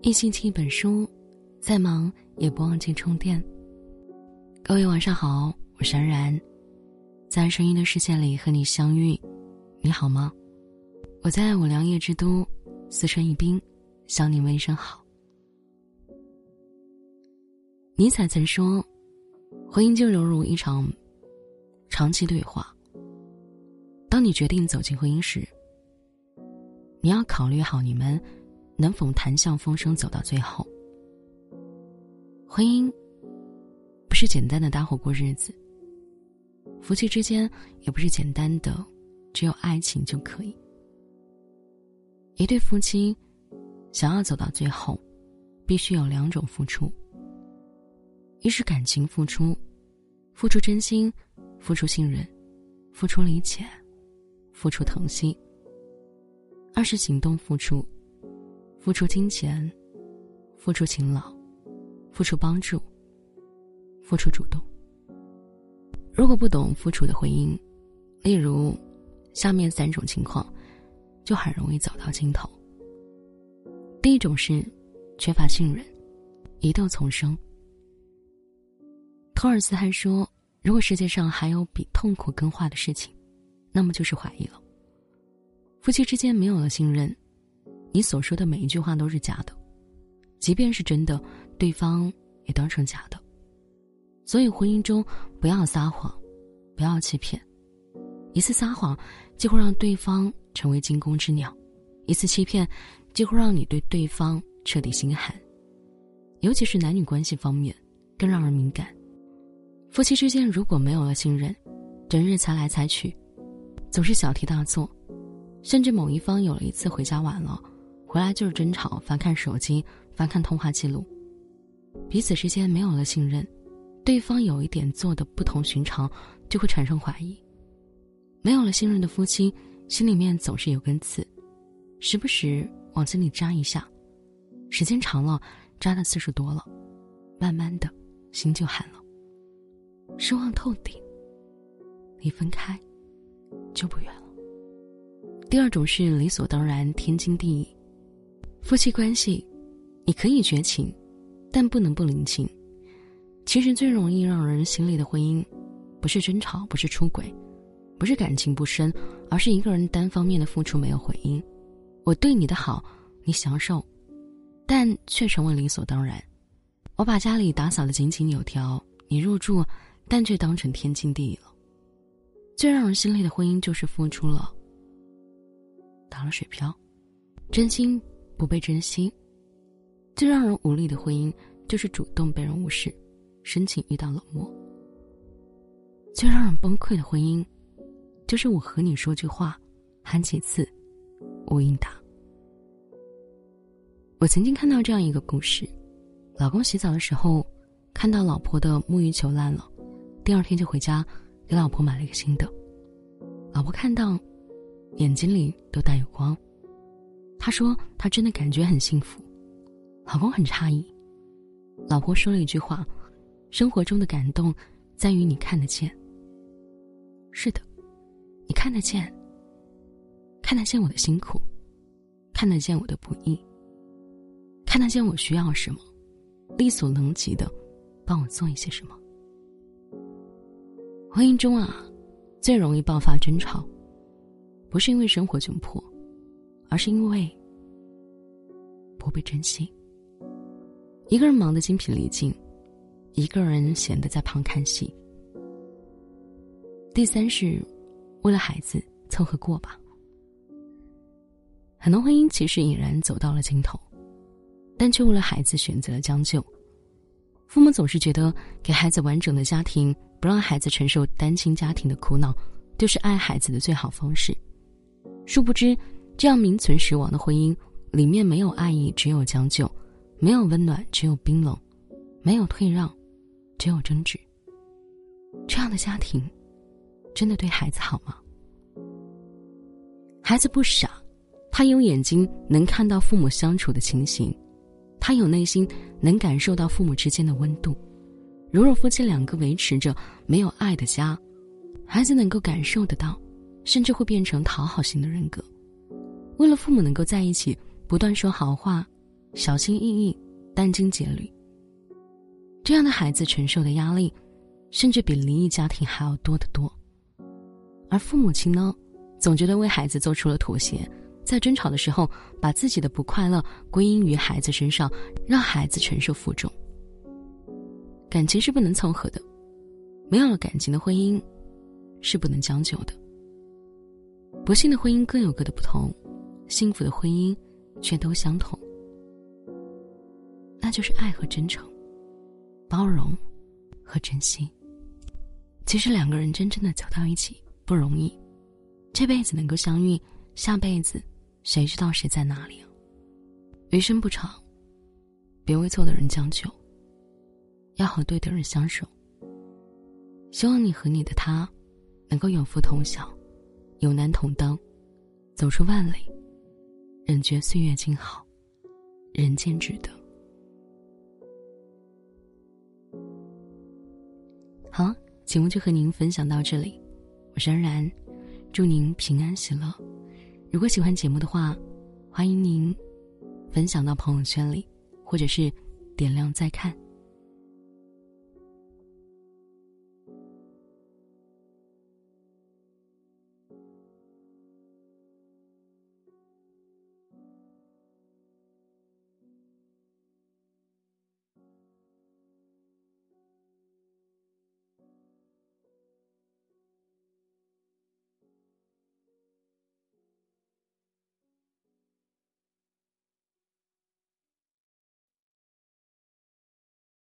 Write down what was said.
一星期一本书，再忙也不忘记充电。各位晚上好，我是安然，在声音的世界里和你相遇，你好吗？我在五粮液之都，四川宜宾，向你问一声好。尼采曾说：“婚姻就犹如一场长期对话。当你决定走进婚姻时，你要考虑好你们能否谈笑风生走到最后。婚姻不是简单的搭伙过日子，夫妻之间也不是简单的只有爱情就可以。一对夫妻想要走到最后，必须有两种付出。”一是感情付出，付出真心，付出信任，付出理解，付出疼惜；二是行动付出，付出金钱，付出勤劳，付出帮助，付出主动。如果不懂付出的婚姻，例如下面三种情况，就很容易走到尽头。第一种是缺乏信任，疑窦丛生。托尔斯泰说：“如果世界上还有比痛苦更坏的事情，那么就是怀疑了。夫妻之间没有了信任，你所说的每一句话都是假的，即便是真的，对方也当成假的。所以，婚姻中不要撒谎，不要欺骗。一次撒谎，就会让对方成为惊弓之鸟；一次欺骗，就会让你对对方彻底心寒。尤其是男女关系方面，更让人敏感。”夫妻之间如果没有了信任，整日猜来猜去，总是小题大做，甚至某一方有了一次回家晚了，回来就是争吵，翻看手机，翻看通话记录，彼此之间没有了信任，对方有一点做的不同寻常，就会产生怀疑。没有了信任的夫妻，心里面总是有根刺，时不时往心里扎一下，时间长了，扎的次数多了，慢慢的，心就寒了。失望透顶，离分开就不远了。第二种是理所当然、天经地义。夫妻关系，你可以绝情，但不能不领情。其实最容易让人心累的婚姻，不是争吵，不是出轨，不是感情不深，而是一个人单方面的付出没有回应。我对你的好，你享受，但却成为理所当然。我把家里打扫的井井有条，你入住。但却当成天经地义了。最让人心累的婚姻就是付出了，打了水漂，真心不被珍惜。最让人无力的婚姻就是主动被人无视，深情遇到冷漠。最让人崩溃的婚姻，就是我和你说句话，喊几次，我应答。我曾经看到这样一个故事：老公洗澡的时候，看到老婆的沐浴球烂了。第二天就回家，给老婆买了一个新的。老婆看到，眼睛里都带有光。她说：“她真的感觉很幸福。”老公很诧异。老婆说了一句话：“生活中的感动，在于你看得见。”是的，你看得见。看得见我的辛苦，看得见我的不易，看得见我需要什么，力所能及的，帮我做一些什么。婚姻中啊，最容易爆发争吵，不是因为生活窘迫，而是因为不被珍惜。一个人忙得精疲力尽，一个人闲得在旁看戏。第三是，为了孩子凑合过吧。很多婚姻其实已然走到了尽头，但却为了孩子选择了将就。父母总是觉得给孩子完整的家庭。不让孩子承受单亲家庭的苦恼，就是爱孩子的最好方式。殊不知，这样名存实亡的婚姻，里面没有爱意，只有将就；没有温暖，只有冰冷；没有退让，只有争执。这样的家庭，真的对孩子好吗？孩子不傻，他有眼睛能看到父母相处的情形，他有内心能感受到父母之间的温度。如若夫妻两个维持着没有爱的家，孩子能够感受得到，甚至会变成讨好型的人格，为了父母能够在一起，不断说好话，小心翼翼、殚精竭虑。这样的孩子承受的压力，甚至比离异家庭还要多得多。而父母亲呢，总觉得为孩子做出了妥协，在争吵的时候，把自己的不快乐归因于孩子身上，让孩子承受负重。感情是不能凑合的，没有了感情的婚姻，是不能将就的。不幸的婚姻各有各的不同，幸福的婚姻却都相同。那就是爱和真诚。包容和珍惜。其实两个人真正的走到一起不容易，这辈子能够相遇，下辈子谁知道谁在哪里？余生不长，别为错的人将就，要和对的人相守。希望你和你的他，能够有福同享，有难同当，走出万里，人觉岁月静好，人间值得。好，节目就和您分享到这里，我是安然，祝您平安喜乐。如果喜欢节目的话，欢迎您分享到朋友圈里，或者是点亮再看。